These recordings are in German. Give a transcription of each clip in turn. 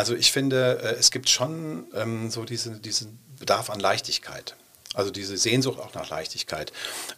Also ich finde, äh, es gibt schon ähm, so diese, diesen Bedarf an Leichtigkeit. Also diese Sehnsucht auch nach Leichtigkeit.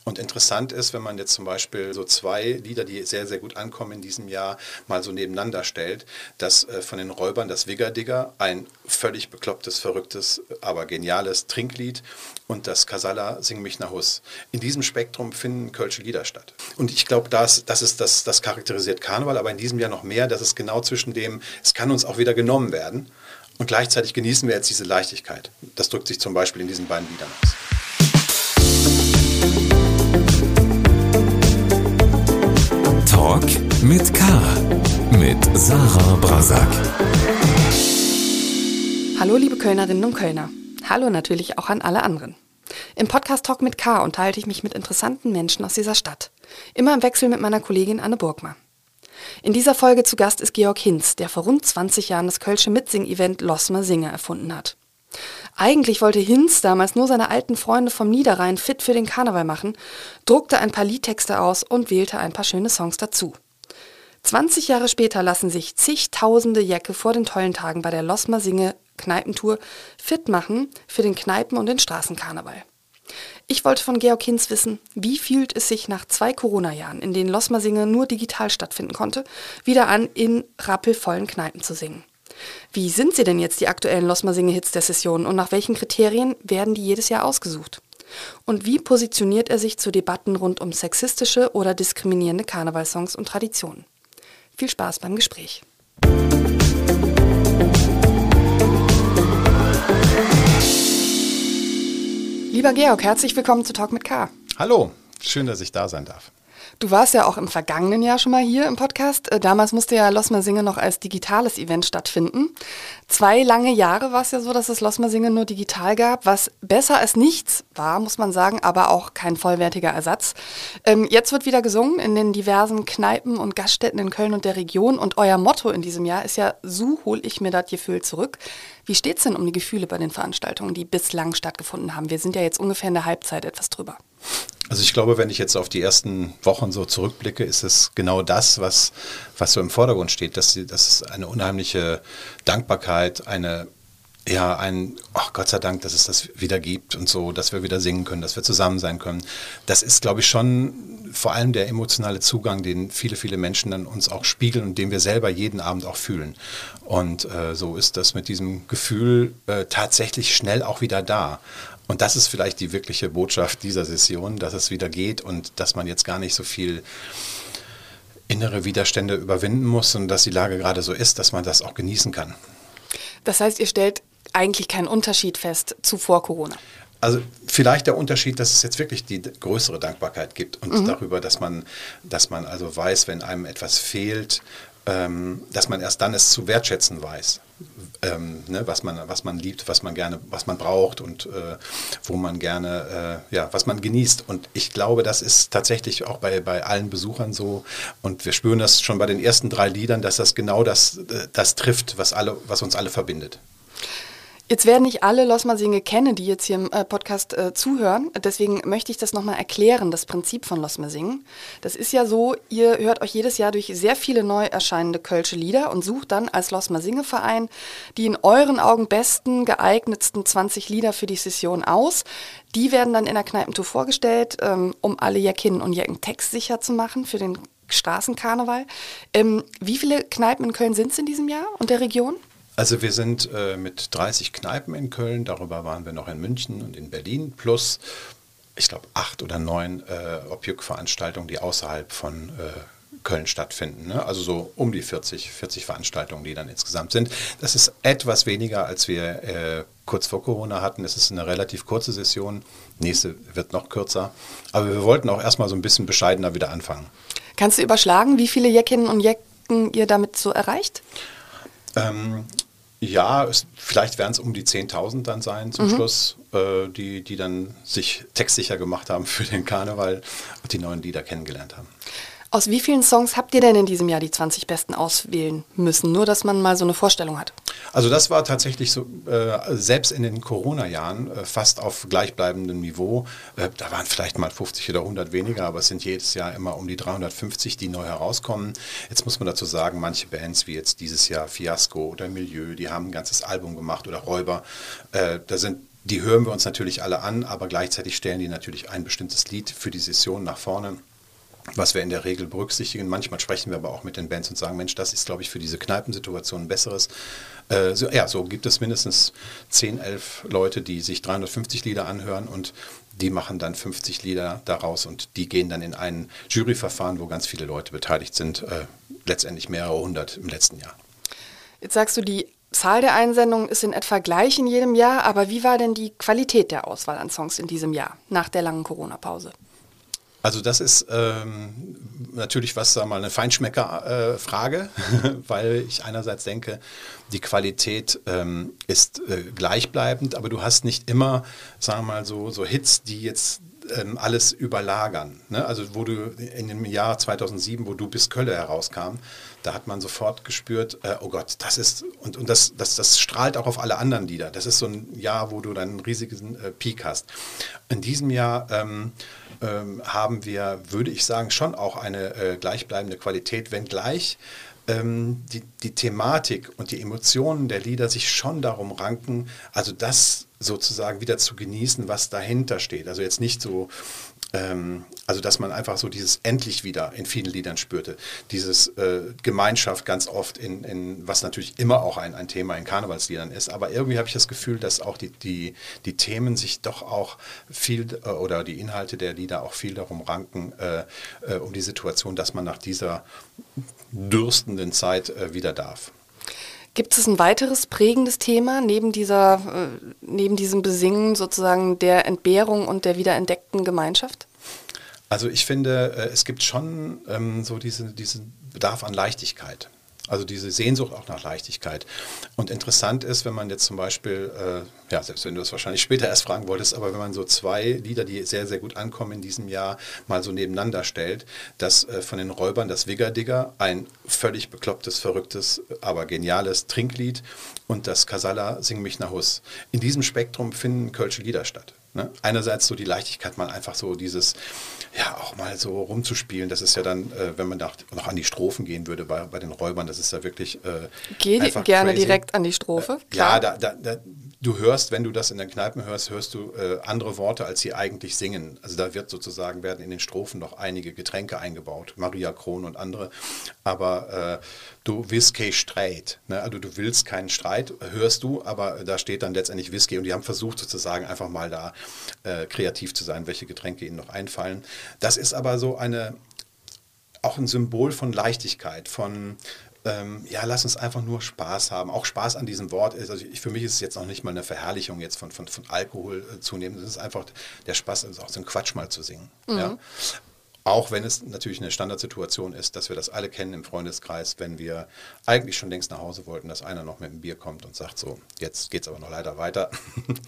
Und interessant ist, wenn man jetzt zum Beispiel so zwei Lieder, die sehr, sehr gut ankommen in diesem Jahr, mal so nebeneinander stellt, dass äh, von den Räubern das Wiggerdigger, ein völlig beklopptes, verrücktes, aber geniales Trinklied und das Casala Sing mich nach Hus. In diesem Spektrum finden Kölsche Lieder statt. Und ich glaube, das, das, das, das charakterisiert Karneval, aber in diesem Jahr noch mehr, dass es genau zwischen dem, es kann uns auch wieder genommen werden und gleichzeitig genießen wir jetzt diese Leichtigkeit. Das drückt sich zum Beispiel in diesen beiden Liedern aus. Talk mit K. Mit Sarah Brasak. Hallo liebe Kölnerinnen und Kölner. Hallo natürlich auch an alle anderen. Im Podcast Talk mit K unterhalte ich mich mit interessanten Menschen aus dieser Stadt. Immer im Wechsel mit meiner Kollegin Anne Burgmer. In dieser Folge zu Gast ist Georg Hinz, der vor rund 20 Jahren das Kölsche Mitsing-Event Losmer Singe erfunden hat. Eigentlich wollte Hinz damals nur seine alten Freunde vom Niederrhein fit für den Karneval machen, druckte ein paar Liedtexte aus und wählte ein paar schöne Songs dazu. 20 Jahre später lassen sich zigtausende Jäcke vor den tollen Tagen bei der Losmer Singe Kneipentour fit machen für den Kneipen- und den Straßenkarneval. Ich wollte von Georg Hinz wissen, wie fühlt es sich nach zwei Corona-Jahren, in denen Losmersinge nur digital stattfinden konnte, wieder an, in rappelvollen Kneipen zu singen. Wie sind sie denn jetzt die aktuellen Losmersinge-Hits der Session und nach welchen Kriterien werden die jedes Jahr ausgesucht? Und wie positioniert er sich zu Debatten rund um sexistische oder diskriminierende Karnevalsongs und Traditionen? Viel Spaß beim Gespräch. Lieber Georg, herzlich willkommen zu Talk mit K. Hallo, schön, dass ich da sein darf. Du warst ja auch im vergangenen Jahr schon mal hier im Podcast. Äh, damals musste ja Losmer Singe noch als digitales Event stattfinden. Zwei lange Jahre war es ja so, dass es Losmer Singe nur digital gab, was besser als nichts war, muss man sagen, aber auch kein vollwertiger Ersatz. Ähm, jetzt wird wieder gesungen in den diversen Kneipen und Gaststätten in Köln und der Region und euer Motto in diesem Jahr ist ja, so hol ich mir das Gefühl zurück. Wie steht es denn um die Gefühle bei den Veranstaltungen, die bislang stattgefunden haben? Wir sind ja jetzt ungefähr in der Halbzeit etwas drüber. Also ich glaube, wenn ich jetzt auf die ersten Wochen so zurückblicke, ist es genau das, was, was so im Vordergrund steht, dass, dass eine unheimliche Dankbarkeit, eine ja, ein, ach Gott sei Dank, dass es das wieder gibt und so, dass wir wieder singen können, dass wir zusammen sein können. Das ist, glaube ich, schon vor allem der emotionale Zugang, den viele, viele Menschen dann uns auch spiegeln und den wir selber jeden Abend auch fühlen. Und äh, so ist das mit diesem Gefühl äh, tatsächlich schnell auch wieder da. Und das ist vielleicht die wirkliche Botschaft dieser Session, dass es wieder geht und dass man jetzt gar nicht so viel innere Widerstände überwinden muss und dass die Lage gerade so ist, dass man das auch genießen kann. Das heißt, ihr stellt eigentlich keinen Unterschied fest zu vor Corona. Also vielleicht der Unterschied, dass es jetzt wirklich die größere Dankbarkeit gibt und mhm. darüber, dass man, dass man also weiß, wenn einem etwas fehlt, ähm, dass man erst dann es zu wertschätzen weiß ähm, ne, was, man, was man liebt, was man gerne, was man braucht und äh, wo man gerne, äh, ja, was man genießt. Und ich glaube, das ist tatsächlich auch bei, bei allen Besuchern so. Und wir spüren das schon bei den ersten drei Liedern, dass das genau das, äh, das trifft, was, alle, was uns alle verbindet. Jetzt werden nicht alle Losmer-Singe kennen, die jetzt hier im äh, Podcast äh, zuhören. Deswegen möchte ich das nochmal erklären, das Prinzip von Losmer-Singen. Das ist ja so, ihr hört euch jedes Jahr durch sehr viele neu erscheinende Kölsche Lieder und sucht dann als Losmer-Singe-Verein die in euren Augen besten, geeignetsten 20 Lieder für die Session aus. Die werden dann in der Kneipentour vorgestellt, ähm, um alle Jackinnen und Jacken textsicher zu machen für den Straßenkarneval. Ähm, wie viele Kneipen in Köln sind es in diesem Jahr und der Region? Also wir sind äh, mit 30 Kneipen in Köln, darüber waren wir noch in München und in Berlin, plus ich glaube acht oder neun äh, Objük-Veranstaltungen, die außerhalb von äh, Köln stattfinden. Ne? Also so um die 40, 40 Veranstaltungen, die dann insgesamt sind. Das ist etwas weniger, als wir äh, kurz vor Corona hatten. Es ist eine relativ kurze Session. Nächste wird noch kürzer. Aber wir wollten auch erstmal so ein bisschen bescheidener wieder anfangen. Kannst du überschlagen, wie viele Jackinnen und Jacken ihr damit so erreicht? Ähm, ja, es, vielleicht werden es um die 10.000 dann sein zum mhm. Schluss, äh, die, die dann sich textsicher gemacht haben für den Karneval und die neuen Lieder kennengelernt haben. Aus wie vielen Songs habt ihr denn in diesem Jahr die 20 besten auswählen müssen? Nur, dass man mal so eine Vorstellung hat. Also das war tatsächlich so, äh, selbst in den Corona-Jahren äh, fast auf gleichbleibendem Niveau. Äh, da waren vielleicht mal 50 oder 100 weniger, aber es sind jedes Jahr immer um die 350, die neu herauskommen. Jetzt muss man dazu sagen, manche Bands wie jetzt dieses Jahr Fiasco oder Milieu, die haben ein ganzes Album gemacht oder Räuber. Äh, da sind die hören wir uns natürlich alle an, aber gleichzeitig stellen die natürlich ein bestimmtes Lied für die Session nach vorne was wir in der Regel berücksichtigen. Manchmal sprechen wir aber auch mit den Bands und sagen, Mensch, das ist, glaube ich, für diese Kneipensituation ein besseres. Äh, so, ja, so gibt es mindestens 10, 11 Leute, die sich 350 Lieder anhören und die machen dann 50 Lieder daraus und die gehen dann in ein Juryverfahren, wo ganz viele Leute beteiligt sind, äh, letztendlich mehrere hundert im letzten Jahr. Jetzt sagst du, die Zahl der Einsendungen ist in etwa gleich in jedem Jahr, aber wie war denn die Qualität der Auswahl an Songs in diesem Jahr, nach der langen Corona-Pause? Also das ist ähm, natürlich was, wir mal, eine Feinschmecker-Frage, äh, weil ich einerseits denke, die Qualität ähm, ist äh, gleichbleibend, aber du hast nicht immer, sagen wir mal, so, so Hits, die jetzt ähm, alles überlagern. Ne? Also wo du in dem Jahr 2007, wo du bis Kölle herauskam, da hat man sofort gespürt, äh, oh Gott, das ist, und, und das, das, das strahlt auch auf alle anderen Lieder. Das ist so ein Jahr, wo du dann einen riesigen äh, Peak hast. In diesem Jahr ähm, ähm, haben wir, würde ich sagen, schon auch eine äh, gleichbleibende Qualität, wenngleich ähm, die, die Thematik und die Emotionen der Lieder sich schon darum ranken, also das sozusagen wieder zu genießen, was dahinter steht. Also jetzt nicht so ähm, also dass man einfach so dieses endlich wieder in vielen Liedern spürte. Dieses äh, Gemeinschaft ganz oft in, in, was natürlich immer auch ein, ein Thema in Karnevalsliedern ist. Aber irgendwie habe ich das Gefühl, dass auch die, die, die Themen sich doch auch viel äh, oder die Inhalte der Lieder auch viel darum ranken, äh, äh um die Situation, dass man nach dieser dürstenden Zeit äh, wieder darf. Gibt es ein weiteres prägendes Thema neben, dieser, äh, neben diesem Besingen sozusagen der Entbehrung und der wiederentdeckten Gemeinschaft? Also ich finde, äh, es gibt schon ähm, so diese, diesen Bedarf an Leichtigkeit. Also diese Sehnsucht auch nach Leichtigkeit. Und interessant ist, wenn man jetzt zum Beispiel, äh, ja, selbst wenn du es wahrscheinlich später erst fragen wolltest, aber wenn man so zwei Lieder, die sehr, sehr gut ankommen in diesem Jahr, mal so nebeneinander stellt, dass äh, von den Räubern das Wiggerdigger, ein völlig beklopptes, verrücktes, aber geniales Trinklied und das Casala Sing mich nach Hus. In diesem Spektrum finden Kölsche Lieder statt. Ne? Einerseits so die Leichtigkeit, mal einfach so dieses, ja, auch mal so rumzuspielen. Das ist ja dann, äh, wenn man noch, noch an die Strophen gehen würde bei, bei den Räubern, das ist ja wirklich. Äh, Geh gerne crazy. direkt an die Strophe. Äh, ja, da, da, da, du hörst, wenn du das in den Kneipen hörst, hörst du äh, andere Worte, als sie eigentlich singen. Also da wird sozusagen, werden in den Strophen noch einige Getränke eingebaut, Maria Kron und andere. Aber äh, du kein Streit. Ne? Also du willst keinen Streit, hörst du, aber da steht dann letztendlich Whisky und die haben versucht sozusagen einfach mal da äh, kreativ zu sein, welche Getränke ihnen noch einfallen. Das ist aber so eine, auch ein Symbol von Leichtigkeit, von ähm, ja, lass uns einfach nur Spaß haben. Auch Spaß an diesem Wort ist, also ich, für mich ist es jetzt noch nicht mal eine Verherrlichung jetzt von, von, von Alkohol äh, zunehmen. Es ist einfach der Spaß, also auch so ein Quatsch mal zu singen. Mhm. Ja? Auch wenn es natürlich eine Standardsituation ist, dass wir das alle kennen im Freundeskreis, wenn wir eigentlich schon längst nach Hause wollten, dass einer noch mit dem Bier kommt und sagt so, jetzt geht es aber noch leider weiter.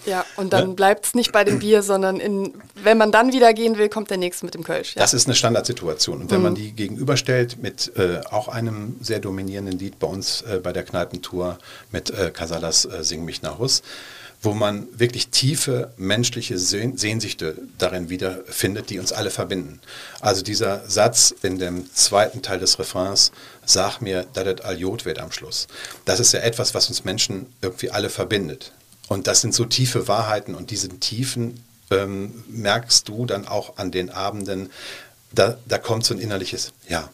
Ja, und dann ne? bleibt es nicht bei dem Bier, sondern in, wenn man dann wieder gehen will, kommt der Nächste mit dem Kölsch. Ja. Das ist eine Standardsituation. Und wenn mhm. man die gegenüberstellt mit äh, auch einem sehr dominierenden Lied bei uns äh, bei der Kneipentour mit äh, Casalas äh, Sing mich nach Hus, wo man wirklich tiefe menschliche Sehnsüchte darin wiederfindet, die uns alle verbinden. Also dieser Satz in dem zweiten Teil des Refrains, sag mir, dass das Aljot wird am Schluss. Das ist ja etwas, was uns Menschen irgendwie alle verbindet. Und das sind so tiefe Wahrheiten und diesen Tiefen ähm, merkst du dann auch an den Abenden, da, da kommt so ein innerliches Ja,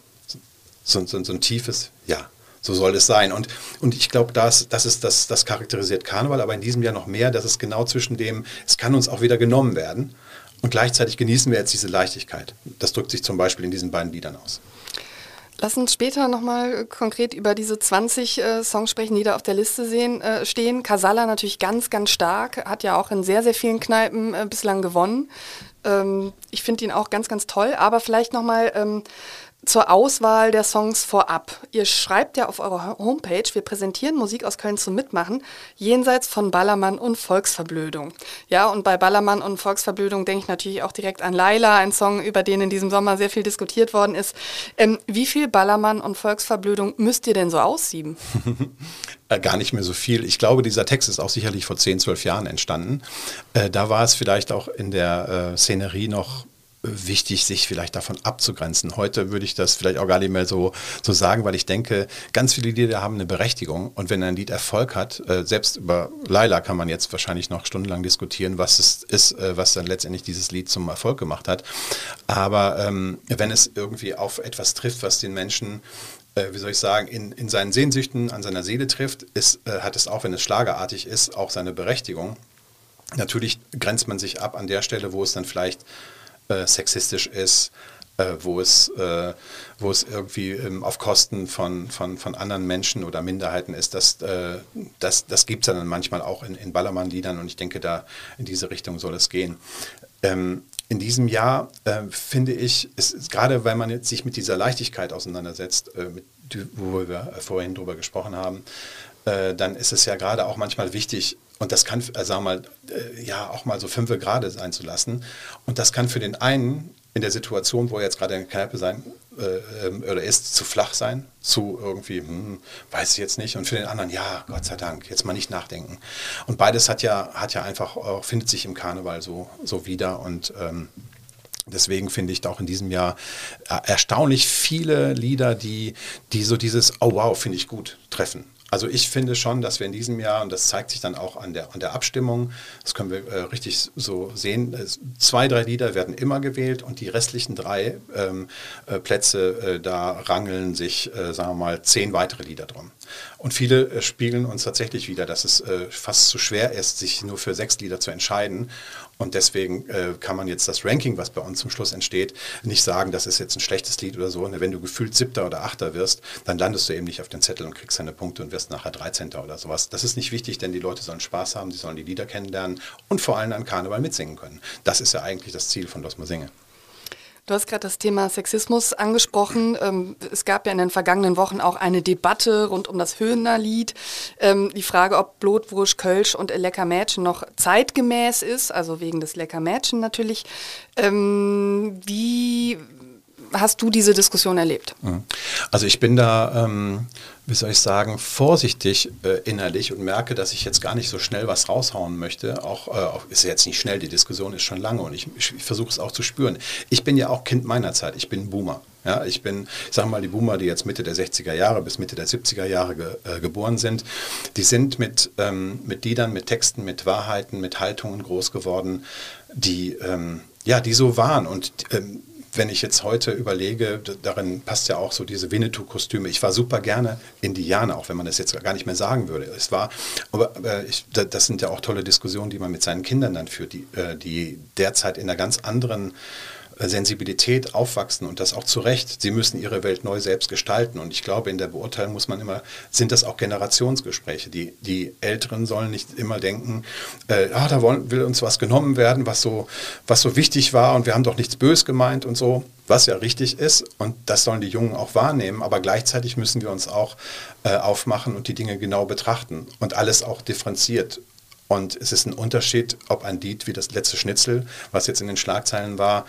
so, so, so ein tiefes Ja so soll es sein. Und, und ich glaube, das, das, das, das charakterisiert Karneval, aber in diesem Jahr noch mehr, dass es genau zwischen dem, es kann uns auch wieder genommen werden und gleichzeitig genießen wir jetzt diese Leichtigkeit. Das drückt sich zum Beispiel in diesen beiden Liedern aus. Lass uns später nochmal konkret über diese 20 äh, Songs sprechen, die da auf der Liste sehen, äh, stehen. Casalla natürlich ganz, ganz stark, hat ja auch in sehr, sehr vielen Kneipen äh, bislang gewonnen. Ähm, ich finde ihn auch ganz, ganz toll, aber vielleicht nochmal ähm, zur Auswahl der Songs vorab. Ihr schreibt ja auf eurer Homepage, wir präsentieren Musik aus Köln zum Mitmachen, jenseits von Ballermann und Volksverblödung. Ja, und bei Ballermann und Volksverblödung denke ich natürlich auch direkt an Laila, ein Song, über den in diesem Sommer sehr viel diskutiert worden ist. Ähm, wie viel Ballermann und Volksverblödung müsst ihr denn so aussieben? Äh, gar nicht mehr so viel. Ich glaube, dieser Text ist auch sicherlich vor 10, 12 Jahren entstanden. Äh, da war es vielleicht auch in der äh, Szenerie noch wichtig, sich vielleicht davon abzugrenzen. Heute würde ich das vielleicht auch gar nicht mehr so, so sagen, weil ich denke, ganz viele Lieder haben eine Berechtigung und wenn ein Lied Erfolg hat, äh, selbst über Laila kann man jetzt wahrscheinlich noch stundenlang diskutieren, was es ist, äh, was dann letztendlich dieses Lied zum Erfolg gemacht hat. Aber ähm, wenn es irgendwie auf etwas trifft, was den Menschen äh, wie soll ich sagen, in, in seinen Sehnsüchten, an seiner Seele trifft, ist, äh, hat es auch, wenn es schlagerartig ist, auch seine Berechtigung. Natürlich grenzt man sich ab an der Stelle, wo es dann vielleicht äh, sexistisch ist, äh, wo, es, äh, wo es irgendwie ähm, auf Kosten von, von, von anderen Menschen oder Minderheiten ist. Das, äh, das, das gibt es dann manchmal auch in, in Ballermann-Liedern und ich denke, da in diese Richtung soll es gehen. Ähm, in diesem Jahr äh, finde ich, ist, gerade weil man jetzt sich mit dieser Leichtigkeit auseinandersetzt, äh, mit, wo wir vorhin drüber gesprochen haben, dann ist es ja gerade auch manchmal wichtig, und das kann, äh, sagen wir mal, äh, ja, auch mal so fünfe Grade sein zu lassen. Und das kann für den einen in der Situation, wo er jetzt gerade in der Kneipe sein äh, ähm, oder ist, zu flach sein, zu irgendwie, hm, weiß ich jetzt nicht. Und für den anderen, ja, Gott sei Dank, jetzt mal nicht nachdenken. Und beides hat ja, hat ja einfach auch, findet sich im Karneval so, so wieder. Und ähm, Deswegen finde ich auch in diesem Jahr äh, erstaunlich viele Lieder, die, die so dieses, oh wow, finde ich gut, treffen. Also ich finde schon, dass wir in diesem Jahr, und das zeigt sich dann auch an der, an der Abstimmung, das können wir äh, richtig so sehen, zwei, drei Lieder werden immer gewählt und die restlichen drei ähm, äh, Plätze, äh, da rangeln sich, äh, sagen wir mal, zehn weitere Lieder drum. Und viele äh, spiegeln uns tatsächlich wieder, dass es äh, fast zu schwer ist, sich nur für sechs Lieder zu entscheiden. Und deswegen äh, kann man jetzt das Ranking, was bei uns zum Schluss entsteht, nicht sagen, das ist jetzt ein schlechtes Lied oder so. Und wenn du gefühlt Siebter oder Achter wirst, dann landest du eben nicht auf den Zettel und kriegst deine Punkte und wirst nachher 13. oder sowas. Das ist nicht wichtig, denn die Leute sollen Spaß haben, sie sollen die Lieder kennenlernen und vor allem an Karneval mitsingen können. Das ist ja eigentlich das Ziel von Los Mal Singe. Du hast gerade das Thema Sexismus angesprochen. Ähm, es gab ja in den vergangenen Wochen auch eine Debatte rund um das Höhner-Lied. Ähm, die Frage, ob Blutwurst, Kölsch und Lecker Mädchen noch zeitgemäß ist, also wegen des Lecker Mädchen natürlich. Ähm, wie hast du diese Diskussion erlebt? Mhm. Also ich bin da wie soll ich sagen, vorsichtig äh, innerlich und merke, dass ich jetzt gar nicht so schnell was raushauen möchte. Auch, äh, ist jetzt nicht schnell, die Diskussion ist schon lange und ich, ich, versuche es auch zu spüren. Ich bin ja auch Kind meiner Zeit, ich bin Boomer. Ja, ich bin, ich sage mal, die Boomer, die jetzt Mitte der 60er Jahre bis Mitte der 70er Jahre ge, äh, geboren sind, die sind mit, ähm, mit Liedern, mit Texten, mit Wahrheiten, mit Haltungen groß geworden, die, ähm, ja, die so waren. Und ähm, wenn ich jetzt heute überlege, darin passt ja auch so diese Winnetou-Kostüme. Ich war super gerne Indianer, auch wenn man das jetzt gar nicht mehr sagen würde. Es war, aber äh, ich, das sind ja auch tolle Diskussionen, die man mit seinen Kindern dann führt, die, äh, die derzeit in einer ganz anderen Sensibilität aufwachsen und das auch zu Recht. Sie müssen ihre Welt neu selbst gestalten. Und ich glaube, in der Beurteilung muss man immer, sind das auch Generationsgespräche. Die, die Älteren sollen nicht immer denken, äh, ah, da wollen, will uns was genommen werden, was so, was so wichtig war und wir haben doch nichts bös gemeint und so, was ja richtig ist. Und das sollen die Jungen auch wahrnehmen. Aber gleichzeitig müssen wir uns auch äh, aufmachen und die Dinge genau betrachten und alles auch differenziert. Und es ist ein Unterschied, ob ein Lied wie das letzte Schnitzel, was jetzt in den Schlagzeilen war,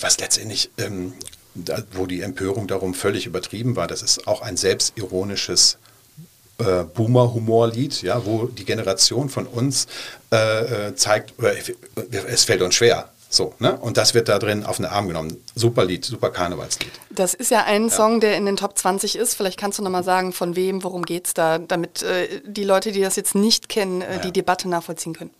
was letztendlich, ähm, da, wo die Empörung darum völlig übertrieben war, das ist auch ein selbstironisches äh, Boomer-Humorlied, ja, wo die Generation von uns äh, äh zeigt, es fällt uns schwer, so, ne? Und das wird da drin auf den Arm genommen. Super Lied, super Karnevalslied. Das ist ja ein ja. Song, der in den Top 20 ist. Vielleicht kannst du nochmal sagen, von wem, worum geht es da, damit äh, die Leute, die das jetzt nicht kennen, äh, ja. die Debatte nachvollziehen können.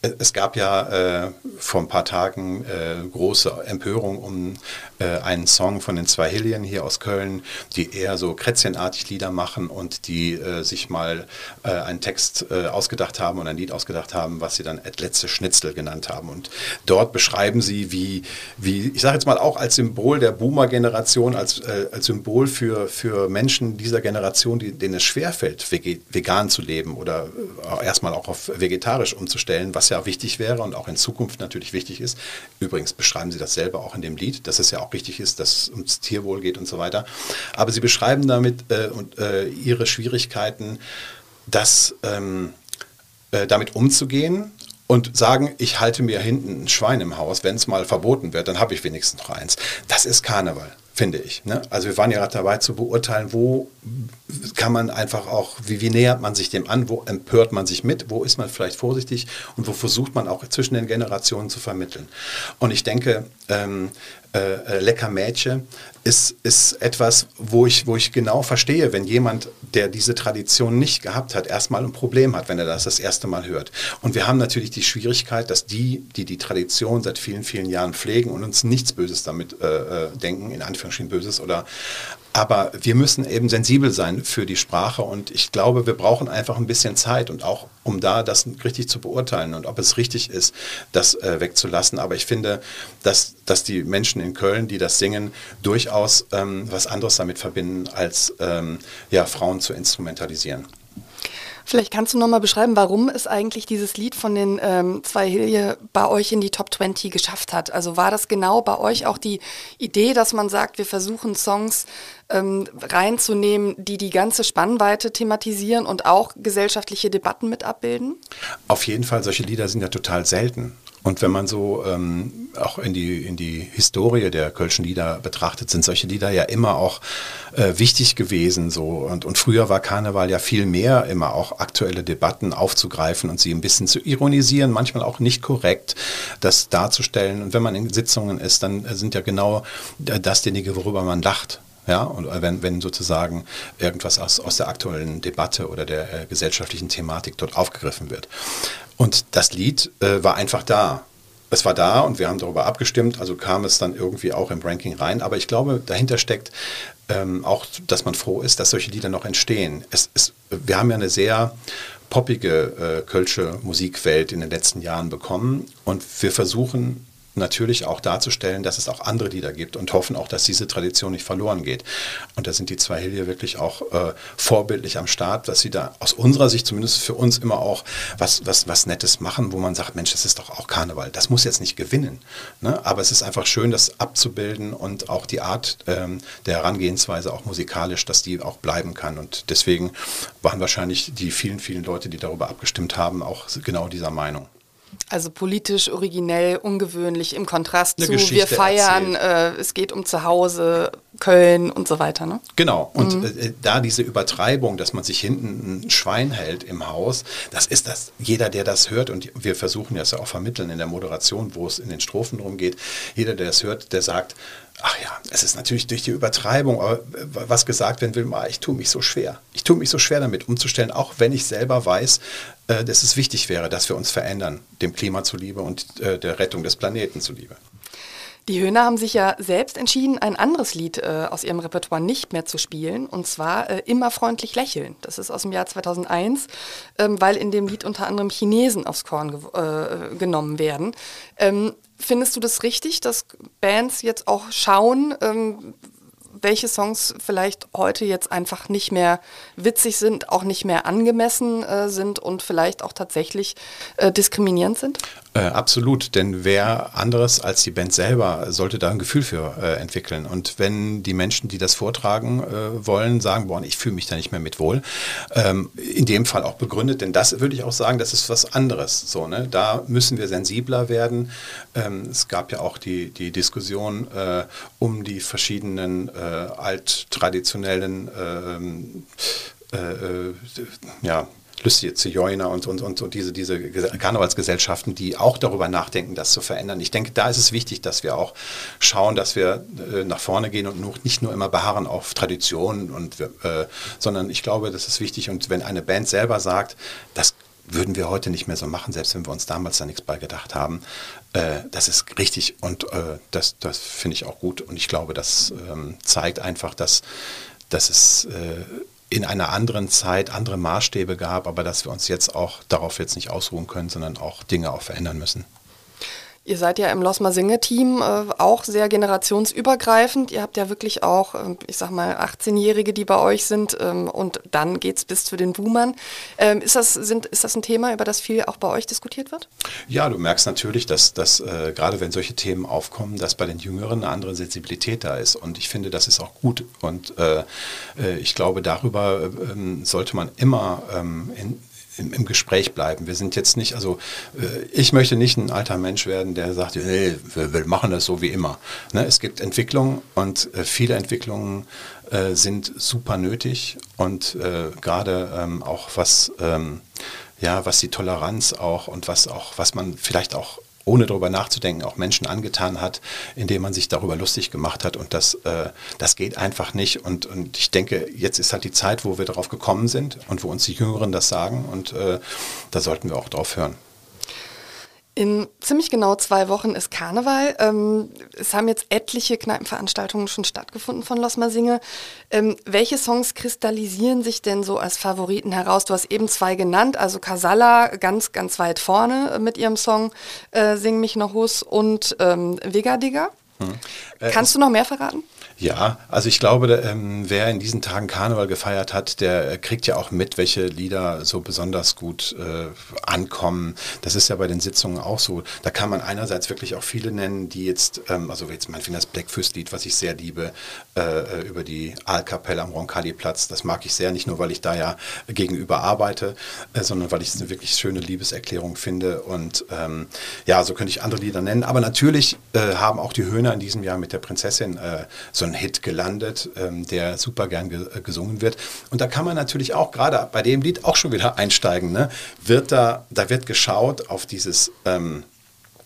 Es gab ja äh, vor ein paar Tagen äh, große Empörung um äh, einen Song von den zwei Hillian hier aus Köln, die eher so krätzchenartig Lieder machen und die äh, sich mal äh, einen Text äh, ausgedacht haben und ein Lied ausgedacht haben, was sie dann Et letzte Schnitzel genannt haben. Und dort beschreiben sie, wie, wie ich sage jetzt mal auch als Symbol der Boomer-Generation, als, als Symbol für, für Menschen dieser Generation, die, denen es schwerfällt, vegan zu leben oder erstmal auch auf vegetarisch umzustellen, was ja wichtig wäre und auch in Zukunft natürlich wichtig ist. Übrigens beschreiben Sie das selber auch in dem Lied, dass es ja auch richtig ist, dass es ums Tierwohl geht und so weiter. Aber Sie beschreiben damit äh, und, äh, Ihre Schwierigkeiten, das ähm, äh, damit umzugehen und sagen, ich halte mir hinten ein Schwein im Haus, wenn es mal verboten wird, dann habe ich wenigstens noch eins. Das ist Karneval finde ich. Ne? Also wir waren ja gerade dabei zu beurteilen, wo kann man einfach auch, wie, wie nähert man sich dem an, wo empört man sich mit, wo ist man vielleicht vorsichtig und wo versucht man auch zwischen den Generationen zu vermitteln. Und ich denke, ähm, äh, äh, Lecker Mädchen ist, ist etwas, wo ich, wo ich genau verstehe, wenn jemand, der diese Tradition nicht gehabt hat, erstmal ein Problem hat, wenn er das das erste Mal hört. Und wir haben natürlich die Schwierigkeit, dass die, die die Tradition seit vielen, vielen Jahren pflegen und uns nichts Böses damit äh, äh denken, in Anführungsstrichen Böses oder aber wir müssen eben sensibel sein für die Sprache und ich glaube, wir brauchen einfach ein bisschen Zeit und auch, um da das richtig zu beurteilen und ob es richtig ist, das äh, wegzulassen. Aber ich finde, dass, dass die Menschen in Köln, die das singen, durchaus ähm, was anderes damit verbinden, als ähm, ja, Frauen zu instrumentalisieren. Vielleicht kannst du nochmal beschreiben, warum es eigentlich dieses Lied von den ähm, zwei Hilje bei euch in die Top 20 geschafft hat. Also war das genau bei euch auch die Idee, dass man sagt, wir versuchen Songs ähm, reinzunehmen, die die ganze Spannweite thematisieren und auch gesellschaftliche Debatten mit abbilden? Auf jeden Fall, solche Lieder sind ja total selten. Und wenn man so ähm, auch in die, in die Historie der Kölschen Lieder betrachtet, sind solche Lieder ja immer auch äh, wichtig gewesen. So. Und, und früher war Karneval ja viel mehr immer auch aktuelle Debatten aufzugreifen und sie ein bisschen zu ironisieren, manchmal auch nicht korrekt, das darzustellen. Und wenn man in Sitzungen ist, dann sind ja genau dasjenige, worüber man lacht. Ja, und wenn, wenn sozusagen irgendwas aus, aus der aktuellen Debatte oder der äh, gesellschaftlichen Thematik dort aufgegriffen wird. Und das Lied äh, war einfach da. Es war da und wir haben darüber abgestimmt, also kam es dann irgendwie auch im Ranking rein. Aber ich glaube, dahinter steckt ähm, auch, dass man froh ist, dass solche Lieder noch entstehen. Es, es, wir haben ja eine sehr poppige äh, kölsche Musikwelt in den letzten Jahren bekommen und wir versuchen natürlich auch darzustellen, dass es auch andere Lieder gibt und hoffen auch, dass diese Tradition nicht verloren geht. Und da sind die zwei Hilje wirklich auch äh, vorbildlich am Start, dass sie da aus unserer Sicht, zumindest für uns, immer auch was, was, was Nettes machen, wo man sagt, Mensch, das ist doch auch Karneval. Das muss jetzt nicht gewinnen. Ne? Aber es ist einfach schön, das abzubilden und auch die Art ähm, der Herangehensweise auch musikalisch, dass die auch bleiben kann. Und deswegen waren wahrscheinlich die vielen, vielen Leute, die darüber abgestimmt haben, auch genau dieser Meinung. Also politisch, originell, ungewöhnlich, im Kontrast zu wir feiern, äh, es geht um Zuhause, Köln und so weiter. Ne? Genau, und mhm. äh, da diese Übertreibung, dass man sich hinten ein Schwein hält im Haus, das ist das, jeder, der das hört, und wir versuchen das ja auch vermitteln in der Moderation, wo es in den Strophen drum geht, jeder, der das hört, der sagt, ach ja, es ist natürlich durch die Übertreibung, aber was gesagt werden will, ich tue mich so schwer. Ich tue mich so schwer damit umzustellen, auch wenn ich selber weiß, äh, dass es wichtig wäre, dass wir uns verändern, dem Klima zuliebe und äh, der Rettung des Planeten zuliebe. Die Höhner haben sich ja selbst entschieden, ein anderes Lied äh, aus ihrem Repertoire nicht mehr zu spielen, und zwar äh, Immer freundlich lächeln. Das ist aus dem Jahr 2001, ähm, weil in dem Lied unter anderem Chinesen aufs Korn ge äh, genommen werden. Ähm, findest du das richtig, dass Bands jetzt auch schauen, ähm, welche Songs vielleicht heute jetzt einfach nicht mehr witzig sind, auch nicht mehr angemessen äh, sind und vielleicht auch tatsächlich äh, diskriminierend sind? Äh, absolut, denn wer anderes als die Band selber sollte da ein Gefühl für äh, entwickeln. Und wenn die Menschen, die das vortragen äh, wollen, sagen, boah, ich fühle mich da nicht mehr mit wohl, ähm, in dem Fall auch begründet, denn das würde ich auch sagen, das ist was anderes. So, ne? Da müssen wir sensibler werden. Ähm, es gab ja auch die, die Diskussion äh, um die verschiedenen äh, alttraditionellen ähm, äh, ja, lustige Zigeuner und, und, und, und diese, diese Karnevalsgesellschaften, die auch darüber nachdenken, das zu verändern. Ich denke, da ist es wichtig, dass wir auch schauen, dass wir äh, nach vorne gehen und nicht nur immer beharren auf Traditionen, und, äh, sondern ich glaube, das ist wichtig. Und wenn eine Band selber sagt, das würden wir heute nicht mehr so machen, selbst wenn wir uns damals da nichts bei gedacht haben. Äh, das ist richtig und äh, das, das finde ich auch gut. Und ich glaube, das ähm, zeigt einfach, dass, dass es äh, in einer anderen Zeit andere Maßstäbe gab, aber dass wir uns jetzt auch darauf jetzt nicht ausruhen können, sondern auch Dinge auch verändern müssen. Ihr seid ja im Losmer Singe-Team äh, auch sehr generationsübergreifend. Ihr habt ja wirklich auch, äh, ich sag mal, 18-Jährige, die bei euch sind ähm, und dann geht es bis zu den Boomern. Ähm, ist, das, sind, ist das ein Thema, über das viel auch bei euch diskutiert wird? Ja, du merkst natürlich, dass, dass äh, gerade wenn solche Themen aufkommen, dass bei den Jüngeren eine andere Sensibilität da ist. Und ich finde, das ist auch gut. Und äh, äh, ich glaube, darüber ähm, sollte man immer ähm, in, im, im, Gespräch bleiben. Wir sind jetzt nicht, also äh, ich möchte nicht ein alter Mensch werden, der sagt, hey, wir, wir machen das so wie immer. Ne? Es gibt Entwicklungen und äh, viele Entwicklungen äh, sind super nötig und äh, gerade ähm, auch was, ähm, ja, was die Toleranz auch und was auch, was man vielleicht auch ohne darüber nachzudenken, auch Menschen angetan hat, indem man sich darüber lustig gemacht hat. Und das, äh, das geht einfach nicht. Und, und ich denke, jetzt ist halt die Zeit, wo wir darauf gekommen sind und wo uns die Jüngeren das sagen. Und äh, da sollten wir auch drauf hören. In ziemlich genau zwei Wochen ist Karneval. Ähm, es haben jetzt etliche Kneipenveranstaltungen schon stattgefunden von Los Masinge. Ähm, welche Songs kristallisieren sich denn so als Favoriten heraus? Du hast eben zwei genannt, also Casalla ganz, ganz weit vorne mit ihrem Song äh, Sing mich noch Hus und ähm, Vega Digga. Hm. Äh, Kannst du noch mehr verraten? Ja, also ich glaube, ähm, wer in diesen Tagen Karneval gefeiert hat, der äh, kriegt ja auch mit, welche Lieder so besonders gut äh, ankommen. Das ist ja bei den Sitzungen auch so. Da kann man einerseits wirklich auch viele nennen, die jetzt, ähm, also jetzt meinetwegen das Blackfist-Lied, was ich sehr liebe, äh, äh über die Aalkapelle am Roncalli-Platz. Das mag ich sehr, nicht nur, weil ich da ja gegenüber arbeite, äh, sondern weil ich es eine wirklich schöne Liebeserklärung finde. Und ähm, ja, so könnte ich andere Lieder nennen. Aber natürlich äh, haben auch die Höhner in diesem Jahr mit der Prinzessin so ein Hit gelandet, ähm, der super gern ge äh, gesungen wird. Und da kann man natürlich auch gerade bei dem Lied auch schon wieder einsteigen. Ne? Wird da, da wird geschaut auf dieses, ähm,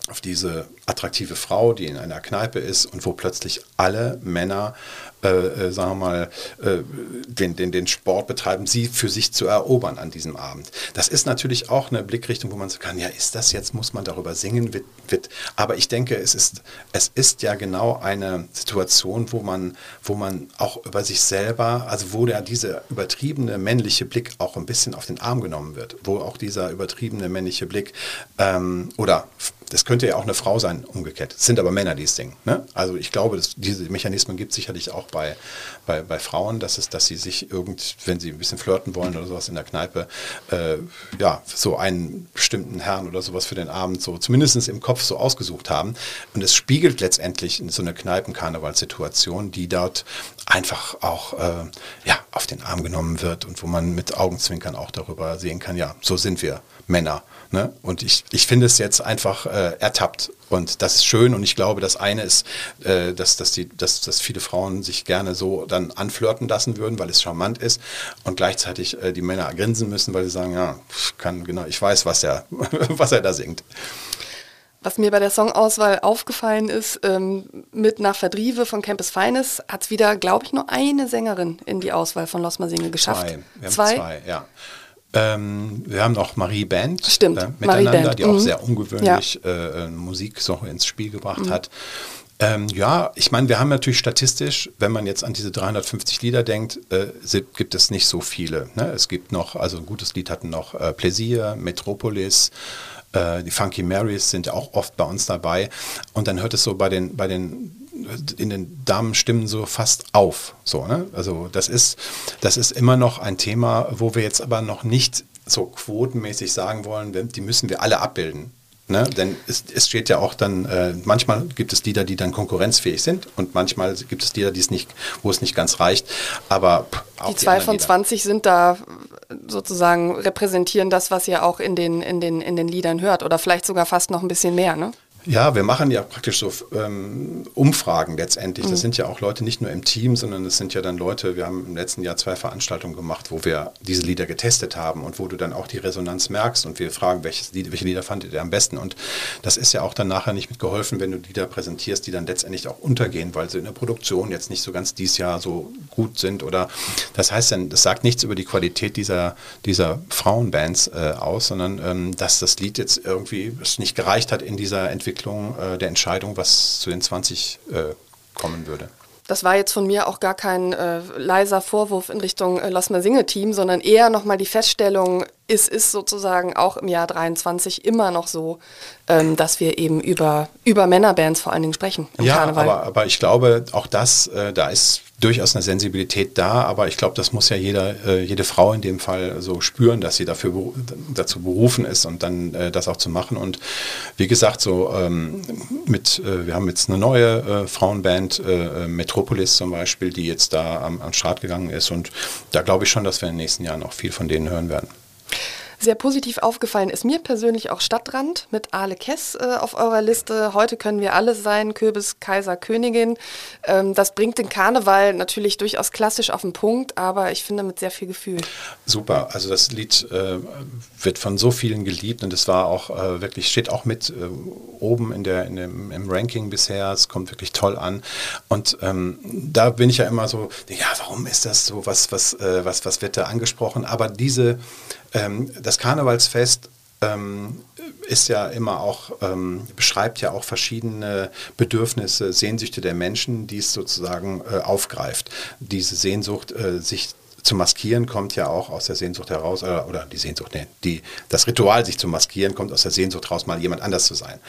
auf diese attraktive Frau, die in einer Kneipe ist und wo plötzlich alle Männer äh, äh, sagen wir mal, äh, den, den, den Sport betreiben, sie für sich zu erobern an diesem Abend. Das ist natürlich auch eine Blickrichtung, wo man sagen kann, ja, ist das jetzt, muss man darüber singen, wird, wird. aber ich denke, es ist, es ist ja genau eine Situation, wo man, wo man auch über sich selber, also wo ja dieser übertriebene männliche Blick auch ein bisschen auf den Arm genommen wird, wo auch dieser übertriebene männliche Blick ähm, oder das könnte ja auch eine Frau sein, umgekehrt. Es sind aber Männer, die es singen. Ne? Also ich glaube, dass diese Mechanismen gibt es sicherlich auch bei, bei, bei Frauen, dass, es, dass sie sich irgend, wenn sie ein bisschen flirten wollen oder sowas in der Kneipe, äh, ja, so einen bestimmten Herrn oder sowas für den Abend so zumindest im Kopf so ausgesucht haben. Und es spiegelt letztendlich so eine Kneipenkarnevalssituation, die dort einfach auch äh, ja, auf den Arm genommen wird und wo man mit Augenzwinkern auch darüber sehen kann, ja, so sind wir Männer. Ne? Und ich, ich finde es jetzt einfach äh, ertappt. Und das ist schön. Und ich glaube, das eine ist, äh, dass, dass, die, dass, dass viele Frauen sich gerne so dann anflirten lassen würden, weil es charmant ist. Und gleichzeitig äh, die Männer grinsen müssen, weil sie sagen, ja, kann, genau, ich weiß, was er, was er da singt. Was mir bei der Songauswahl aufgefallen ist, ähm, mit nach Verdrieve von Campus Feines hat es wieder, glaube ich, nur eine Sängerin in die Auswahl von Los Masinge geschafft. Zwei. Wir haben zwei, zwei ja. Ähm, wir haben noch Marie Band Stimmt, äh, miteinander, Band. die auch mhm. sehr ungewöhnlich ja. äh, Musik so ins Spiel gebracht mhm. hat. Ähm, ja, ich meine, wir haben natürlich statistisch, wenn man jetzt an diese 350 Lieder denkt, äh, gibt es nicht so viele. Ne? Es gibt noch, also ein gutes Lied hatten noch äh, Pläsier, Metropolis, äh, die Funky Marys sind auch oft bei uns dabei. Und dann hört es so bei den, bei den in den Damenstimmen so fast auf. So, ne? Also das ist, das ist immer noch ein Thema, wo wir jetzt aber noch nicht so quotenmäßig sagen wollen, die müssen wir alle abbilden. Ne? Denn es, es, steht ja auch dann, äh, manchmal gibt es Lieder, die dann konkurrenzfähig sind und manchmal gibt es Lieder, die es nicht, wo es nicht ganz reicht. Aber pff, die zwei von Lieder. 20 sind da sozusagen repräsentieren das, was ihr auch in den, in, den, in den Liedern hört oder vielleicht sogar fast noch ein bisschen mehr, ne? Ja, wir machen ja praktisch so ähm, Umfragen letztendlich. Das mhm. sind ja auch Leute nicht nur im Team, sondern es sind ja dann Leute, wir haben im letzten Jahr zwei Veranstaltungen gemacht, wo wir diese Lieder getestet haben und wo du dann auch die Resonanz merkst und wir fragen, welches Lied, welche Lieder fandet ihr am besten. Und das ist ja auch dann nachher nicht mitgeholfen, wenn du Lieder präsentierst, die dann letztendlich auch untergehen, weil sie in der Produktion jetzt nicht so ganz dieses Jahr so gut sind. Oder das heißt dann, das sagt nichts über die Qualität dieser, dieser Frauenbands äh, aus, sondern ähm, dass das Lied jetzt irgendwie es nicht gereicht hat in dieser Entwicklung Entwicklung äh, der Entscheidung, was zu den 20 äh, kommen würde. Das war jetzt von mir auch gar kein äh, leiser Vorwurf in Richtung äh, Lass mal Singe Team, sondern eher nochmal die Feststellung, es ist sozusagen auch im Jahr 23 immer noch so, ähm, dass wir eben über, über Männerbands vor allen Dingen sprechen im ja, Karneval. Aber, aber ich glaube, auch das, äh, da ist durchaus eine Sensibilität da, aber ich glaube, das muss ja jeder, äh, jede Frau in dem Fall so spüren, dass sie dafür dazu berufen ist und dann äh, das auch zu machen. Und wie gesagt, so ähm, mit, äh, wir haben jetzt eine neue äh, Frauenband, äh, Metropolis zum Beispiel, die jetzt da am, am Start gegangen ist und da glaube ich schon, dass wir in den nächsten Jahren auch viel von denen hören werden. Sehr positiv aufgefallen ist mir persönlich auch Stadtrand mit Ale Kess äh, auf eurer Liste. Heute können wir alles sein, Kürbis, Kaiser, Königin. Ähm, das bringt den Karneval natürlich durchaus klassisch auf den Punkt, aber ich finde mit sehr viel Gefühl. Super, also das Lied äh, wird von so vielen geliebt und es war auch äh, wirklich, steht auch mit äh, oben in der, in dem, im Ranking bisher. Es kommt wirklich toll an. Und ähm, da bin ich ja immer so, ja, warum ist das so? Was, was, äh, was, was wird da angesprochen? Aber diese ähm, das Karnevalsfest ähm, ist ja immer auch, ähm, beschreibt ja auch verschiedene Bedürfnisse, Sehnsüchte der Menschen, die es sozusagen äh, aufgreift. Diese Sehnsucht, äh, sich zu maskieren kommt ja auch aus der Sehnsucht heraus, oder, oder die Sehnsucht, nee, die, das Ritual, sich zu maskieren, kommt aus der Sehnsucht heraus, mal jemand anders zu sein.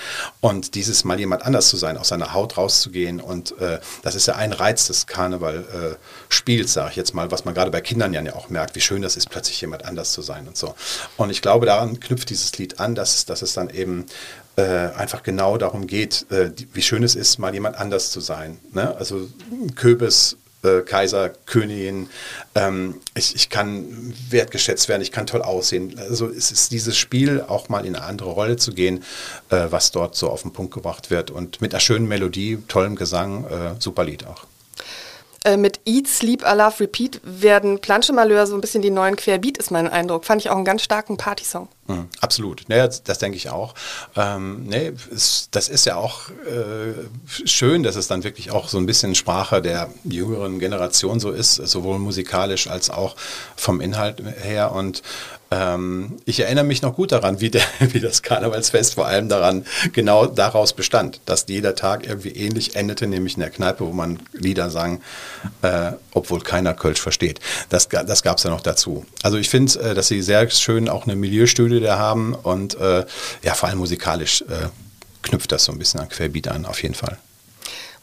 Und dieses mal jemand anders zu sein, aus seiner Haut rauszugehen, und äh, das ist ja ein Reiz des Karnevalspiels, äh, sage ich jetzt mal, was man gerade bei Kindern ja auch merkt, wie schön das ist, plötzlich jemand anders zu sein und so. Und ich glaube, daran knüpft dieses Lied an, dass, dass es dann eben äh, einfach genau darum geht, äh, die, wie schön es ist, mal jemand anders zu sein. Ne? Also Köbis äh, Kaiser, Königin. Ähm, ich, ich kann wertgeschätzt werden, ich kann toll aussehen. Also es ist dieses Spiel, auch mal in eine andere Rolle zu gehen, äh, was dort so auf den Punkt gebracht wird. Und mit einer schönen Melodie, tollem Gesang, äh, super Lied auch. Äh, mit Eat, Sleep, I Love, Repeat werden Planschemalheur so ein bisschen die neuen Querbeat, ist mein Eindruck. Fand ich auch einen ganz starken Partysong. Mhm, absolut, naja, das, denke ich auch. Ähm, nee, es, das ist ja auch äh, schön, dass es dann wirklich auch so ein bisschen Sprache der jüngeren Generation so ist, sowohl musikalisch als auch vom Inhalt her. Und ähm, ich erinnere mich noch gut daran, wie, der, wie das Karnevalsfest vor allem daran genau daraus bestand, dass jeder Tag irgendwie ähnlich endete, nämlich in der Kneipe, wo man Lieder sang, äh, obwohl keiner Kölsch versteht. Das, das gab es ja noch dazu. Also ich finde, äh, dass sie sehr schön auch eine Milieustudie da haben. Und äh, ja, vor allem musikalisch äh, knüpft das so ein bisschen an Querbeat an, auf jeden Fall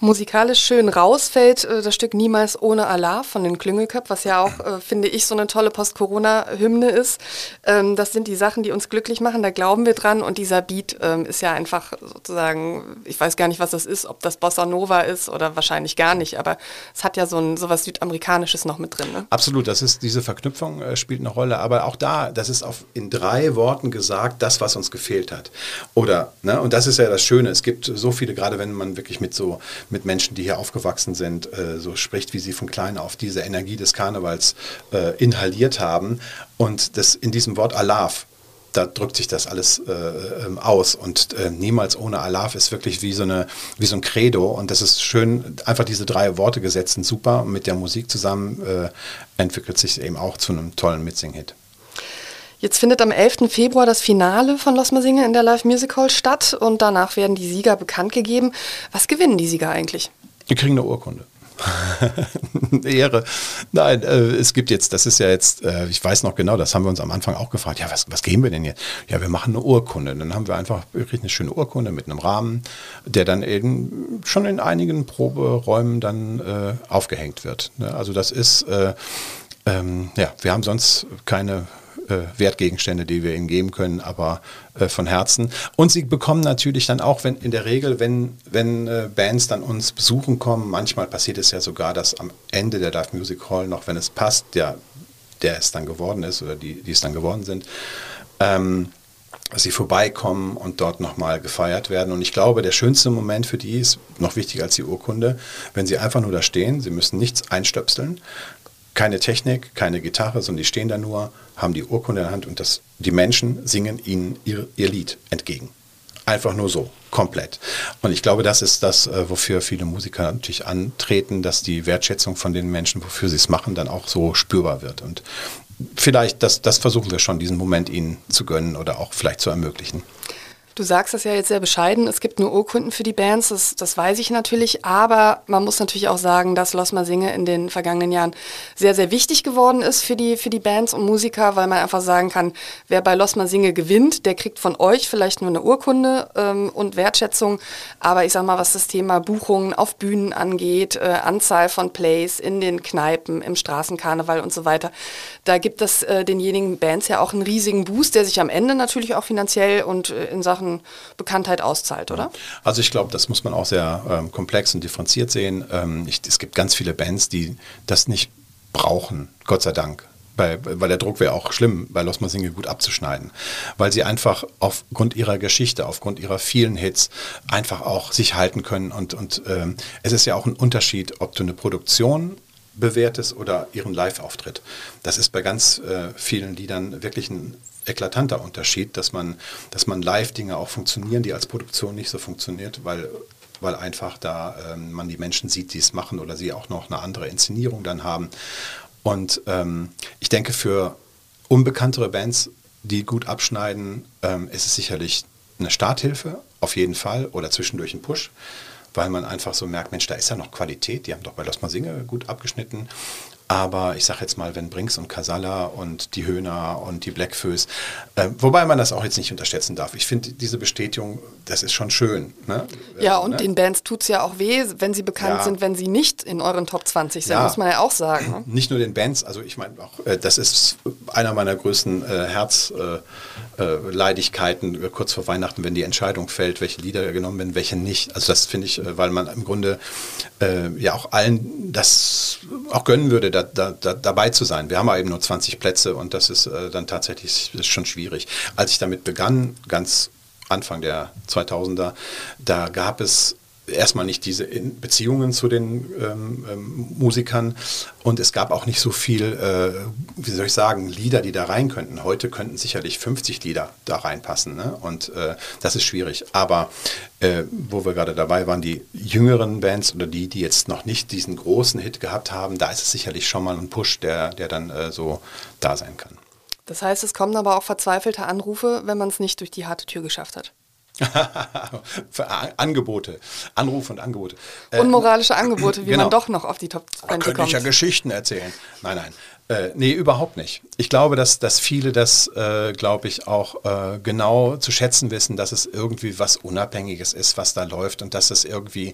musikalisch schön rausfällt äh, das Stück Niemals ohne Allah von den Klüngelköpf, was ja auch, äh, finde ich, so eine tolle Post-Corona-Hymne ist. Ähm, das sind die Sachen, die uns glücklich machen, da glauben wir dran und dieser Beat ähm, ist ja einfach sozusagen, ich weiß gar nicht, was das ist, ob das Bossa Nova ist oder wahrscheinlich gar nicht, aber es hat ja so ein sowas Südamerikanisches noch mit drin. Ne? Absolut, das ist, diese Verknüpfung äh, spielt eine Rolle, aber auch da, das ist auf, in drei Worten gesagt, das, was uns gefehlt hat. Oder, ne, und das ist ja das Schöne, es gibt so viele, gerade wenn man wirklich mit so mit Menschen, die hier aufgewachsen sind, äh, so spricht, wie sie von klein auf diese Energie des Karnevals äh, inhaliert haben. Und das in diesem Wort Alaf, da drückt sich das alles äh, ähm, aus. Und äh, niemals ohne Alaf ist wirklich wie so, eine, wie so ein Credo. Und das ist schön, einfach diese drei Worte gesetzt sind super. Und mit der Musik zusammen äh, entwickelt sich eben auch zu einem tollen Mitsing-Hit. Jetzt findet am 11. Februar das Finale von Los Masinge in der Live Music Hall statt und danach werden die Sieger bekannt gegeben. Was gewinnen die Sieger eigentlich? Die kriegen eine Urkunde. Ehre. Nein, äh, es gibt jetzt, das ist ja jetzt, äh, ich weiß noch genau, das haben wir uns am Anfang auch gefragt, ja, was, was geben wir denn jetzt? Ja, wir machen eine Urkunde. Dann haben wir einfach wirklich eine schöne Urkunde mit einem Rahmen, der dann eben schon in einigen Proberäumen dann äh, aufgehängt wird. Ne? Also das ist, äh, ähm, ja, wir haben sonst keine Wertgegenstände, die wir ihnen geben können, aber äh, von Herzen. Und sie bekommen natürlich dann auch, wenn in der Regel, wenn, wenn äh, Bands dann uns besuchen kommen, manchmal passiert es ja sogar, dass am Ende der Live Music Hall noch, wenn es passt, der, der es dann geworden ist oder die, die es dann geworden sind, ähm, sie vorbeikommen und dort nochmal gefeiert werden. Und ich glaube, der schönste Moment für die ist noch wichtiger als die Urkunde, wenn sie einfach nur da stehen, sie müssen nichts einstöpseln, keine Technik, keine Gitarre, sondern die stehen da nur, haben die Urkunde in der Hand und das, die Menschen singen ihnen ihr, ihr Lied entgegen. Einfach nur so, komplett. Und ich glaube, das ist das, äh, wofür viele Musiker natürlich antreten, dass die Wertschätzung von den Menschen, wofür sie es machen, dann auch so spürbar wird. Und vielleicht, das, das versuchen wir schon, diesen Moment ihnen zu gönnen oder auch vielleicht zu ermöglichen. Du sagst das ja jetzt sehr bescheiden, es gibt nur Urkunden für die Bands, das, das weiß ich natürlich, aber man muss natürlich auch sagen, dass Los Singe in den vergangenen Jahren sehr, sehr wichtig geworden ist für die, für die Bands und Musiker, weil man einfach sagen kann, wer bei Los Singe gewinnt, der kriegt von euch vielleicht nur eine Urkunde ähm, und Wertschätzung, aber ich sag mal, was das Thema Buchungen auf Bühnen angeht, äh, Anzahl von Plays in den Kneipen, im Straßenkarneval und so weiter, da gibt es äh, denjenigen Bands ja auch einen riesigen Boost, der sich am Ende natürlich auch finanziell und äh, in Sachen Sachen Bekanntheit auszahlt, oder? Also ich glaube, das muss man auch sehr ähm, komplex und differenziert sehen. Ähm, ich, es gibt ganz viele Bands, die das nicht brauchen, Gott sei Dank. Weil, weil der Druck wäre auch schlimm, bei Los Masinge gut abzuschneiden. Weil sie einfach aufgrund ihrer Geschichte, aufgrund ihrer vielen Hits einfach auch sich halten können. Und, und ähm, es ist ja auch ein Unterschied, ob du eine Produktion bewertest oder ihren Live-Auftritt. Das ist bei ganz äh, vielen Liedern wirklich ein eklatanter Unterschied, dass man, dass man Live-Dinge auch funktionieren, die als Produktion nicht so funktioniert, weil weil einfach da ähm, man die Menschen sieht, die es machen oder sie auch noch eine andere Inszenierung dann haben. Und ähm, ich denke, für unbekanntere Bands, die gut abschneiden, ähm, ist es sicherlich eine Starthilfe, auf jeden Fall, oder zwischendurch ein Push, weil man einfach so merkt, Mensch, da ist ja noch Qualität, die haben doch bei Los Singe gut abgeschnitten. Aber ich sage jetzt mal, wenn Brinks und Casalla und die Höhner und die Blackfoes, äh, wobei man das auch jetzt nicht unterschätzen darf. Ich finde diese Bestätigung, das ist schon schön. Ne? Ja, und ne? den Bands tut es ja auch weh, wenn sie bekannt ja. sind, wenn sie nicht in euren Top 20 sind, ja. muss man ja auch sagen. Ne? Nicht nur den Bands, also ich meine auch, äh, das ist einer meiner größten äh, Herzleidigkeiten äh, äh, kurz vor Weihnachten, wenn die Entscheidung fällt, welche Lieder genommen werden, welche nicht. Also das finde ich, äh, weil man im Grunde ja auch allen das auch gönnen würde, da, da, dabei zu sein. Wir haben aber eben nur 20 Plätze und das ist äh, dann tatsächlich ist schon schwierig. Als ich damit begann, ganz Anfang der 2000er, da gab es erstmal nicht diese Beziehungen zu den ähm, ähm, Musikern und es gab auch nicht so viel, äh, wie soll ich sagen, Lieder, die da rein könnten. Heute könnten sicherlich 50 Lieder da reinpassen ne? und äh, das ist schwierig. Aber äh, wo wir gerade dabei waren, die jüngeren Bands oder die, die jetzt noch nicht diesen großen Hit gehabt haben, da ist es sicherlich schon mal ein Push, der, der dann äh, so da sein kann. Das heißt, es kommen aber auch verzweifelte Anrufe, wenn man es nicht durch die harte Tür geschafft hat. Angebote, Anrufe und Angebote. Unmoralische Angebote, wie genau. man doch noch auf die Top 20 kommt. Könnte ich ja Geschichten erzählen. Nein, nein. Äh, nee, überhaupt nicht. Ich glaube, dass, dass viele das, äh, glaube ich, auch äh, genau zu schätzen wissen, dass es irgendwie was Unabhängiges ist, was da läuft und dass es irgendwie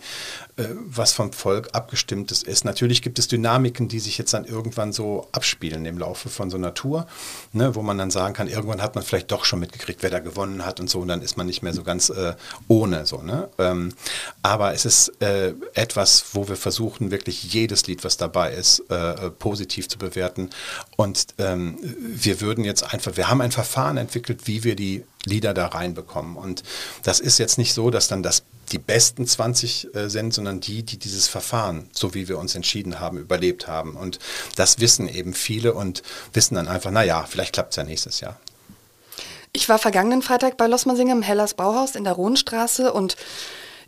äh, was vom Volk abgestimmtes ist. Natürlich gibt es Dynamiken, die sich jetzt dann irgendwann so abspielen im Laufe von so einer Tour, ne, wo man dann sagen kann, irgendwann hat man vielleicht doch schon mitgekriegt, wer da gewonnen hat und so und dann ist man nicht mehr so ganz äh, ohne so. Ne? Ähm, aber es ist äh, etwas, wo wir versuchen, wirklich jedes Lied, was dabei ist, positiv zu bewerten und ähm, wir würden jetzt einfach, wir haben ein Verfahren entwickelt, wie wir die Lieder da reinbekommen. Und das ist jetzt nicht so, dass dann das die besten 20 äh, sind, sondern die, die dieses Verfahren, so wie wir uns entschieden haben, überlebt haben. Und das wissen eben viele und wissen dann einfach, naja, vielleicht klappt es ja nächstes Jahr. Ich war vergangenen Freitag bei Lossmansinger im Hellers Bauhaus in der Rohnstraße und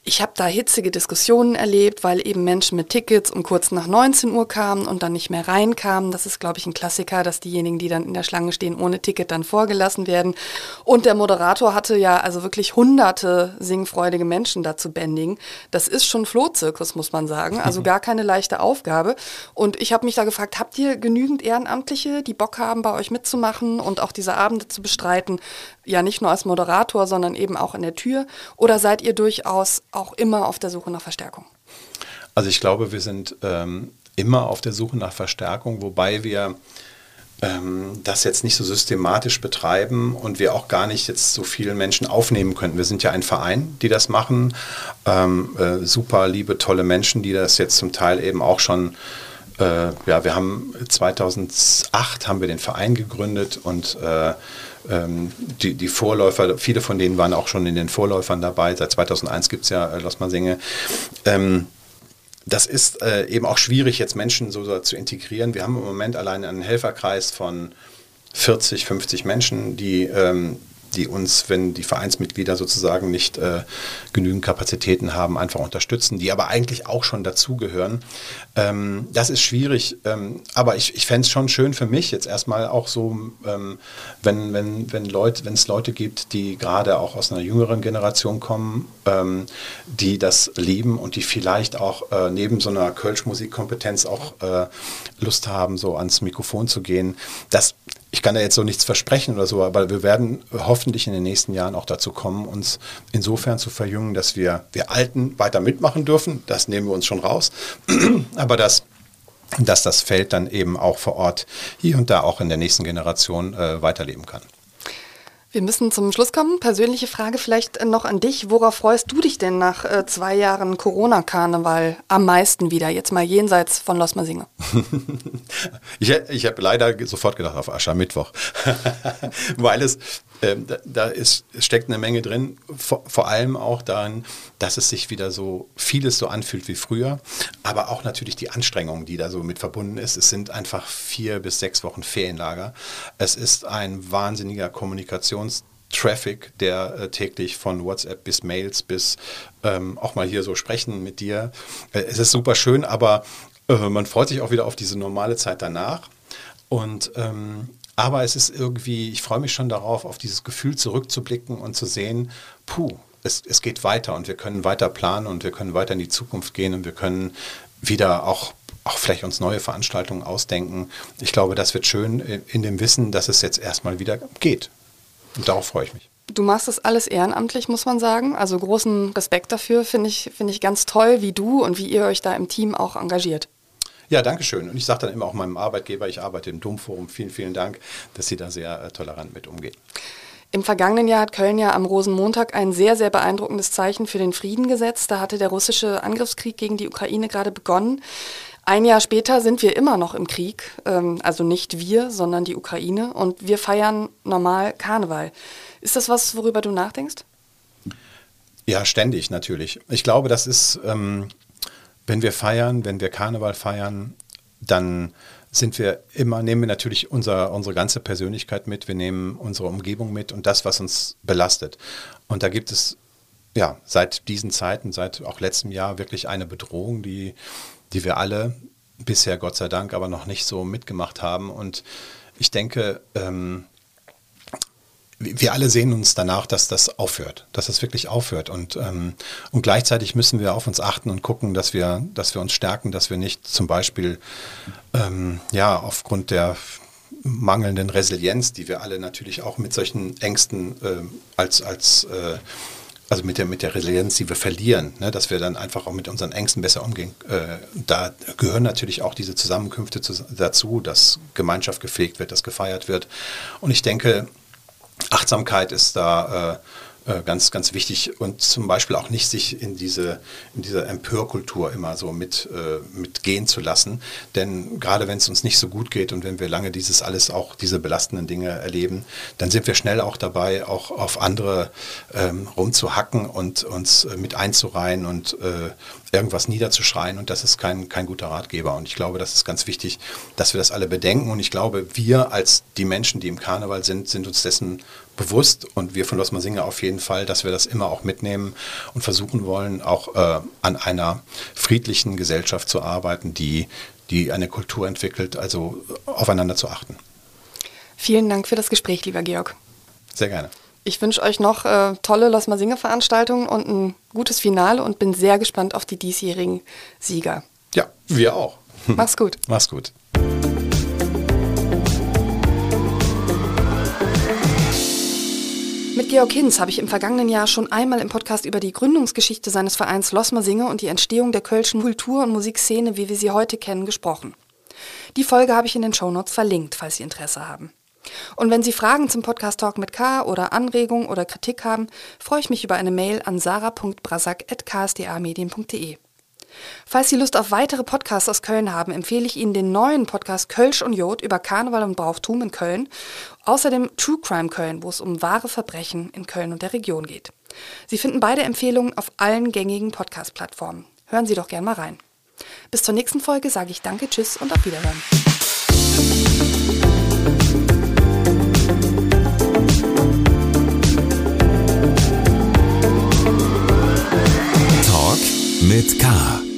ich habe da hitzige Diskussionen erlebt, weil eben Menschen mit Tickets um kurz nach 19 Uhr kamen und dann nicht mehr reinkamen. Das ist, glaube ich, ein Klassiker, dass diejenigen, die dann in der Schlange stehen, ohne Ticket dann vorgelassen werden. Und der Moderator hatte ja also wirklich hunderte singfreudige Menschen dazu bändigen. Das ist schon Flohzirkus, muss man sagen. Also gar keine leichte Aufgabe. Und ich habe mich da gefragt, habt ihr genügend Ehrenamtliche, die Bock haben, bei euch mitzumachen und auch diese Abende zu bestreiten? Ja, nicht nur als Moderator, sondern eben auch in der Tür. Oder seid ihr durchaus auch immer auf der Suche nach Verstärkung? Also ich glaube, wir sind ähm, immer auf der Suche nach Verstärkung, wobei wir ähm, das jetzt nicht so systematisch betreiben und wir auch gar nicht jetzt so viele Menschen aufnehmen könnten. Wir sind ja ein Verein, die das machen. Ähm, äh, super liebe, tolle Menschen, die das jetzt zum Teil eben auch schon äh, ja, wir haben 2008 haben wir den Verein gegründet und äh, ähm, die, die Vorläufer, viele von denen waren auch schon in den Vorläufern dabei. Seit 2001 gibt es ja äh, Lossmansinge. Ähm, das ist äh, eben auch schwierig, jetzt Menschen so, so, zu integrieren. Wir haben im Moment allein einen Helferkreis von 40, 50 Menschen, die ähm, die uns, wenn die Vereinsmitglieder sozusagen nicht äh, genügend Kapazitäten haben, einfach unterstützen, die aber eigentlich auch schon dazugehören. Ähm, das ist schwierig, ähm, aber ich, ich fände es schon schön für mich jetzt erstmal auch so, ähm, wenn, wenn, wenn wenn es Leute gibt, die gerade auch aus einer jüngeren Generation kommen, ähm, die das lieben und die vielleicht auch äh, neben so einer Kölsch-Musikkompetenz auch äh, Lust haben, so ans Mikrofon zu gehen. Das ich kann da jetzt so nichts versprechen oder so, aber wir werden hoffentlich in den nächsten Jahren auch dazu kommen, uns insofern zu verjüngen, dass wir, wir Alten weiter mitmachen dürfen. Das nehmen wir uns schon raus. aber dass dass das Feld dann eben auch vor Ort hier und da auch in der nächsten Generation äh, weiterleben kann. Wir müssen zum Schluss kommen. Persönliche Frage vielleicht noch an dich. Worauf freust du dich denn nach äh, zwei Jahren Corona-Karneval am meisten wieder? Jetzt mal jenseits von Los Masinge. ich ich habe leider sofort gedacht auf Aschermittwoch, weil es ähm, da, da ist, steckt eine Menge drin, vor, vor, allem auch darin, dass es sich wieder so vieles so anfühlt wie früher, aber auch natürlich die Anstrengung, die da so mit verbunden ist. Es sind einfach vier bis sechs Wochen Ferienlager. Es ist ein wahnsinniger Kommunikationstraffic, der äh, täglich von WhatsApp bis Mails bis ähm, auch mal hier so sprechen mit dir. Äh, es ist super schön, aber äh, man freut sich auch wieder auf diese normale Zeit danach. Und ähm, aber es ist irgendwie, ich freue mich schon darauf, auf dieses Gefühl zurückzublicken und zu sehen, puh, es, es geht weiter und wir können weiter planen und wir können weiter in die Zukunft gehen und wir können wieder auch auch vielleicht uns neue Veranstaltungen ausdenken. Ich glaube, das wird schön in dem Wissen, dass es jetzt erstmal wieder geht. Und darauf freue ich mich. Du machst das alles ehrenamtlich, muss man sagen. Also großen Respekt dafür, finde ich, finde ich ganz toll, wie du und wie ihr euch da im Team auch engagiert. Ja, danke schön. Und ich sage dann immer auch meinem Arbeitgeber, ich arbeite im Domforum, vielen, vielen Dank, dass Sie da sehr äh, tolerant mit umgehen. Im vergangenen Jahr hat Köln ja am Rosenmontag ein sehr, sehr beeindruckendes Zeichen für den Frieden gesetzt. Da hatte der russische Angriffskrieg gegen die Ukraine gerade begonnen. Ein Jahr später sind wir immer noch im Krieg, ähm, also nicht wir, sondern die Ukraine, und wir feiern normal Karneval. Ist das was, worüber du nachdenkst? Ja, ständig natürlich. Ich glaube, das ist ähm, wenn wir feiern, wenn wir Karneval feiern, dann sind wir immer, nehmen wir natürlich unser, unsere ganze Persönlichkeit mit, wir nehmen unsere Umgebung mit und das, was uns belastet. Und da gibt es ja seit diesen Zeiten, seit auch letztem Jahr wirklich eine Bedrohung, die, die wir alle bisher Gott sei Dank aber noch nicht so mitgemacht haben. Und ich denke, ähm, wir alle sehen uns danach, dass das aufhört, dass das wirklich aufhört. Und, ähm, und gleichzeitig müssen wir auf uns achten und gucken, dass wir, dass wir uns stärken, dass wir nicht zum Beispiel ähm, ja, aufgrund der mangelnden Resilienz, die wir alle natürlich auch mit solchen Ängsten äh, als, als äh, also mit der, mit der Resilienz, die wir verlieren, ne, dass wir dann einfach auch mit unseren Ängsten besser umgehen. Äh, da gehören natürlich auch diese Zusammenkünfte zu, dazu, dass Gemeinschaft gepflegt wird, dass gefeiert wird. Und ich denke, Achtsamkeit ist da äh, ganz, ganz wichtig und zum Beispiel auch nicht sich in diese, in diese Empörkultur immer so mit, äh, mitgehen zu lassen. Denn gerade wenn es uns nicht so gut geht und wenn wir lange dieses alles auch, diese belastenden Dinge erleben, dann sind wir schnell auch dabei, auch auf andere ähm, rumzuhacken und uns äh, mit einzureihen und äh, irgendwas niederzuschreien und das ist kein, kein guter Ratgeber. Und ich glaube, das ist ganz wichtig, dass wir das alle bedenken. Und ich glaube, wir als die Menschen, die im Karneval sind, sind uns dessen bewusst und wir von Los Masinga auf jeden Fall, dass wir das immer auch mitnehmen und versuchen wollen, auch äh, an einer friedlichen Gesellschaft zu arbeiten, die, die eine Kultur entwickelt, also aufeinander zu achten. Vielen Dank für das Gespräch, lieber Georg. Sehr gerne. Ich wünsche euch noch äh, tolle Los Masinga Veranstaltungen und ein gutes Finale und bin sehr gespannt auf die diesjährigen Sieger. Ja, wir auch. Mach's gut. Mach's gut. Mit Georg Hinz habe ich im vergangenen Jahr schon einmal im Podcast über die Gründungsgeschichte seines Vereins Losmer Singe und die Entstehung der kölschen Kultur- und Musikszene, wie wir sie heute kennen, gesprochen. Die Folge habe ich in den Shownotes verlinkt, falls Sie Interesse haben. Und wenn Sie Fragen zum Podcast Talk mit K oder Anregungen oder Kritik haben, freue ich mich über eine Mail an sarah.brasak.ksdamedien.de. Falls Sie Lust auf weitere Podcasts aus Köln haben, empfehle ich Ihnen den neuen Podcast Kölsch und Jod über Karneval und Brauchtum in Köln. Außerdem True Crime Köln, wo es um wahre Verbrechen in Köln und der Region geht. Sie finden beide Empfehlungen auf allen gängigen Podcast-Plattformen. Hören Sie doch gern mal rein. Bis zur nächsten Folge sage ich Danke, Tschüss und auf Wiederhören. Talk mit K.